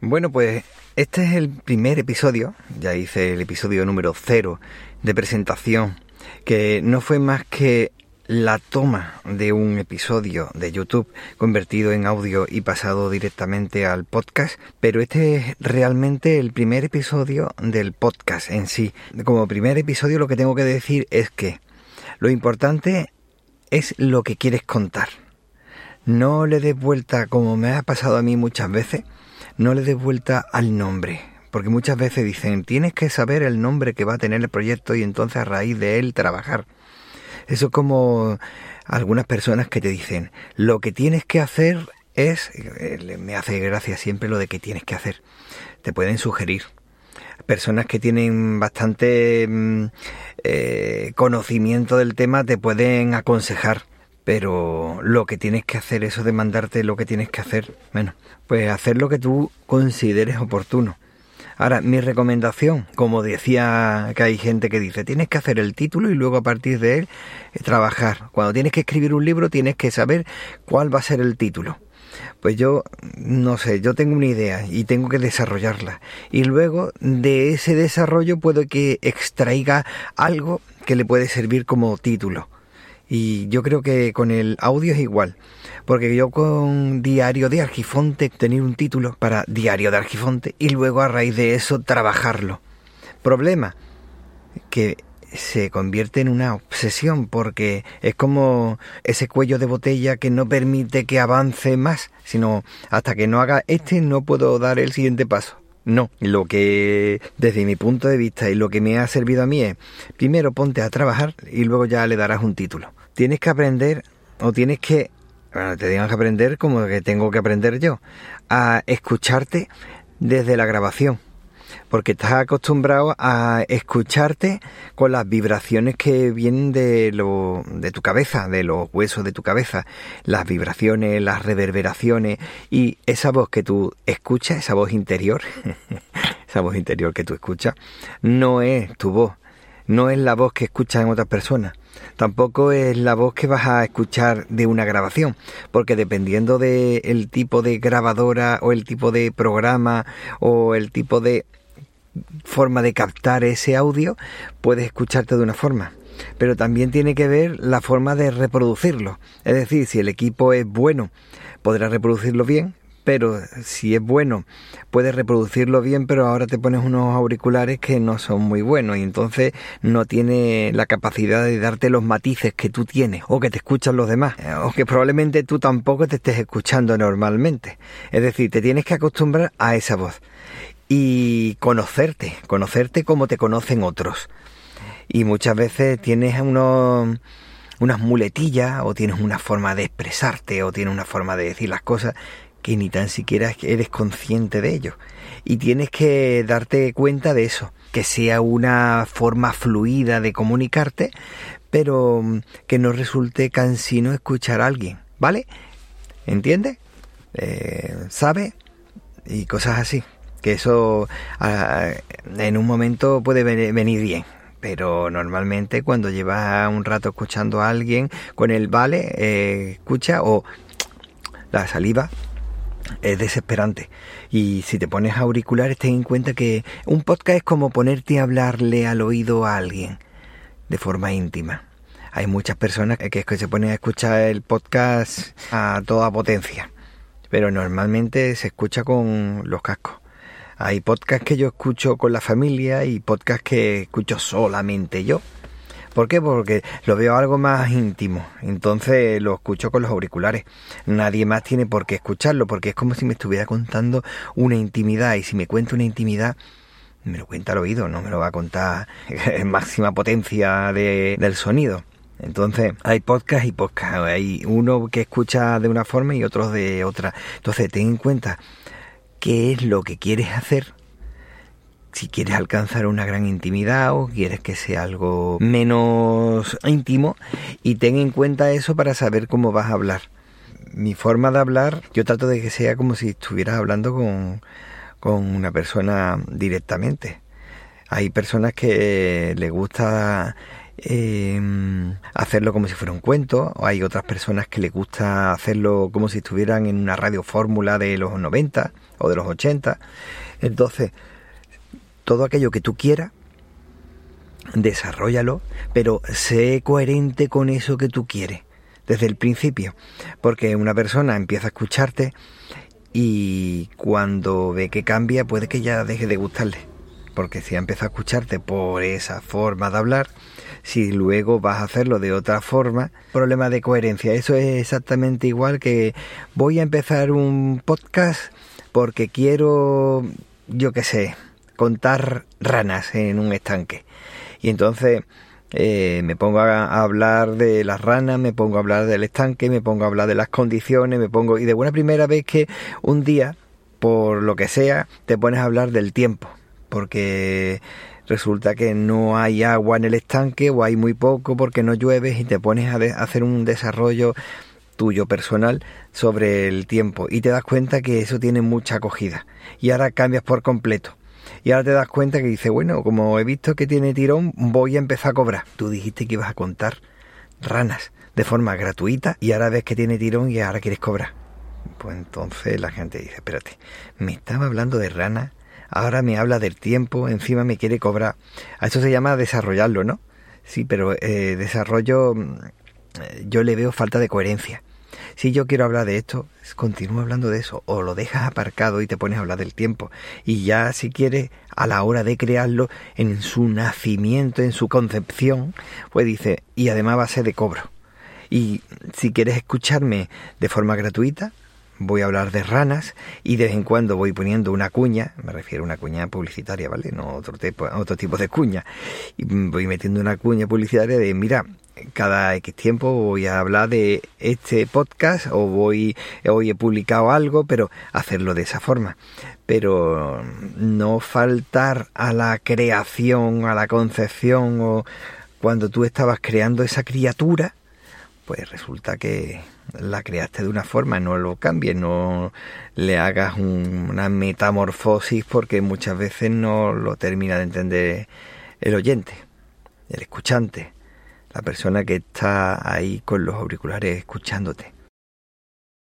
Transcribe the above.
Bueno, pues este es el primer episodio, ya hice el episodio número cero de presentación, que no fue más que la toma de un episodio de YouTube convertido en audio y pasado directamente al podcast, pero este es realmente el primer episodio del podcast en sí. Como primer episodio lo que tengo que decir es que lo importante es lo que quieres contar. No le des vuelta como me ha pasado a mí muchas veces no le des vuelta al nombre, porque muchas veces dicen, tienes que saber el nombre que va a tener el proyecto y entonces a raíz de él trabajar. Eso es como algunas personas que te dicen, lo que tienes que hacer es, eh, me hace gracia siempre lo de que tienes que hacer, te pueden sugerir. Personas que tienen bastante mm, eh, conocimiento del tema te pueden aconsejar pero lo que tienes que hacer, eso de mandarte lo que tienes que hacer, bueno, pues hacer lo que tú consideres oportuno. Ahora, mi recomendación, como decía que hay gente que dice, tienes que hacer el título y luego a partir de él eh, trabajar. Cuando tienes que escribir un libro tienes que saber cuál va a ser el título. Pues yo, no sé, yo tengo una idea y tengo que desarrollarla. Y luego de ese desarrollo puedo que extraiga algo que le puede servir como título. Y yo creo que con el audio es igual. Porque yo con Diario de Argifonte tenía un título para Diario de Argifonte y luego a raíz de eso trabajarlo. Problema, que se convierte en una obsesión porque es como ese cuello de botella que no permite que avance más, sino hasta que no haga este no puedo dar el siguiente paso. No, lo que desde mi punto de vista y lo que me ha servido a mí es, primero ponte a trabajar y luego ya le darás un título. Tienes que aprender o tienes que, bueno, te digan que aprender como que tengo que aprender yo, a escucharte desde la grabación. Porque estás acostumbrado a escucharte con las vibraciones que vienen de, lo, de tu cabeza, de los huesos de tu cabeza, las vibraciones, las reverberaciones y esa voz que tú escuchas, esa voz interior, esa voz interior que tú escuchas, no es tu voz, no es la voz que escuchas en otras personas, tampoco es la voz que vas a escuchar de una grabación, porque dependiendo del tipo de grabadora o el tipo de programa o el tipo de forma de captar ese audio, puedes escucharte de una forma. Pero también tiene que ver la forma de reproducirlo. Es decir, si el equipo es bueno, podrás reproducirlo bien, pero si es bueno, puedes reproducirlo bien, pero ahora te pones unos auriculares que no son muy buenos y entonces no tiene la capacidad de darte los matices que tú tienes o que te escuchan los demás, o que probablemente tú tampoco te estés escuchando normalmente. Es decir, te tienes que acostumbrar a esa voz y conocerte, conocerte como te conocen otros. Y muchas veces tienes unos, unas muletillas o tienes una forma de expresarte o tienes una forma de decir las cosas que ni tan siquiera eres consciente de ello. Y tienes que darte cuenta de eso, que sea una forma fluida de comunicarte, pero que no resulte cansino escuchar a alguien, ¿vale? ¿Entiendes? Eh, ¿Sabe? Y cosas así que eso ah, en un momento puede venir bien. Pero normalmente cuando llevas un rato escuchando a alguien con el vale, eh, escucha o la saliva es desesperante. Y si te pones auriculares, ten en cuenta que un podcast es como ponerte a hablarle al oído a alguien de forma íntima. Hay muchas personas que, que se ponen a escuchar el podcast a toda potencia, pero normalmente se escucha con los cascos. Hay podcasts que yo escucho con la familia y podcasts que escucho solamente yo. ¿Por qué? Porque lo veo algo más íntimo. Entonces lo escucho con los auriculares. Nadie más tiene por qué escucharlo porque es como si me estuviera contando una intimidad y si me cuenta una intimidad me lo cuenta al oído, no me lo va a contar en máxima potencia del sonido. Entonces, hay podcast y podcast. Hay uno que escucha de una forma y otro de otra. Entonces, ten en cuenta qué es lo que quieres hacer, si quieres alcanzar una gran intimidad o quieres que sea algo menos íntimo y ten en cuenta eso para saber cómo vas a hablar. Mi forma de hablar, yo trato de que sea como si estuvieras hablando con, con una persona directamente. Hay personas que les gusta em, hacerlo como si fuera un cuento, o hay otras personas que les gusta hacerlo como si estuvieran en una radio fórmula de los 90 o de los 80. Entonces, todo aquello que tú quieras, desarrollalo, pero sé coherente con eso que tú quieres desde el principio, porque una persona empieza a escucharte y cuando ve que cambia puede que ya deje de gustarle, porque si empieza a escucharte por esa forma de hablar, si luego vas a hacerlo de otra forma, problema de coherencia, eso es exactamente igual que voy a empezar un podcast porque quiero, yo qué sé, contar ranas en un estanque. Y entonces eh, me pongo a, hablar de las ranas, me pongo a hablar del estanque, me pongo a hablar de las condiciones, me pongo... Y de buena primera vez que un día, por lo que sea, te pones a hablar del tiempo, porque resulta que no hay agua en el estanque o hay muy poco porque no llueve y te pones a hacer un desarrollo tuyo personal sobre el tiempo. Y te das cuenta que eso tiene mucha acogida. Y ahora cambias por completo y ahora te das cuenta que dice, bueno, como he visto que tiene tirón, voy a empezar a cobrar. Tú dijiste que ibas a contar ranas de forma gratuita y ahora ves que tiene tirón y ahora quieres cobrar. Pues entonces la gente dice, espérate, me estaba hablando de ranas, ahora me habla del tiempo, encima me quiere cobrar. A eso se llama desarrollarlo, ¿no? Sí, pero eh, desarrollo mm, yo le veo falta de coherencia. Si yo quiero hablar de esto, continúo hablando de eso, o lo dejas aparcado y te pones a hablar del tiempo. Y ya si quieres, a la hora de crearlo, en su nacimiento, en su concepción, pues dice, y además va a ser de cobro. Y si quieres escucharme de forma gratuita, voy a hablar de ranas y de vez en cuando voy poniendo una cuña, me refiero a una cuña publicitaria, ¿vale? No otro tipo, otro tipo de cuña. Y voy metiendo una cuña publicitaria de, mira, cada X tiempo voy a hablar de este podcast o voy hoy he publicado algo, pero hacerlo de esa forma. Pero no faltar a la creación, a la concepción o cuando tú estabas creando esa criatura, pues resulta que la creaste de una forma, no lo cambies, no le hagas una metamorfosis porque muchas veces no lo termina de entender el oyente, el escuchante la persona que está ahí con los auriculares escuchándote.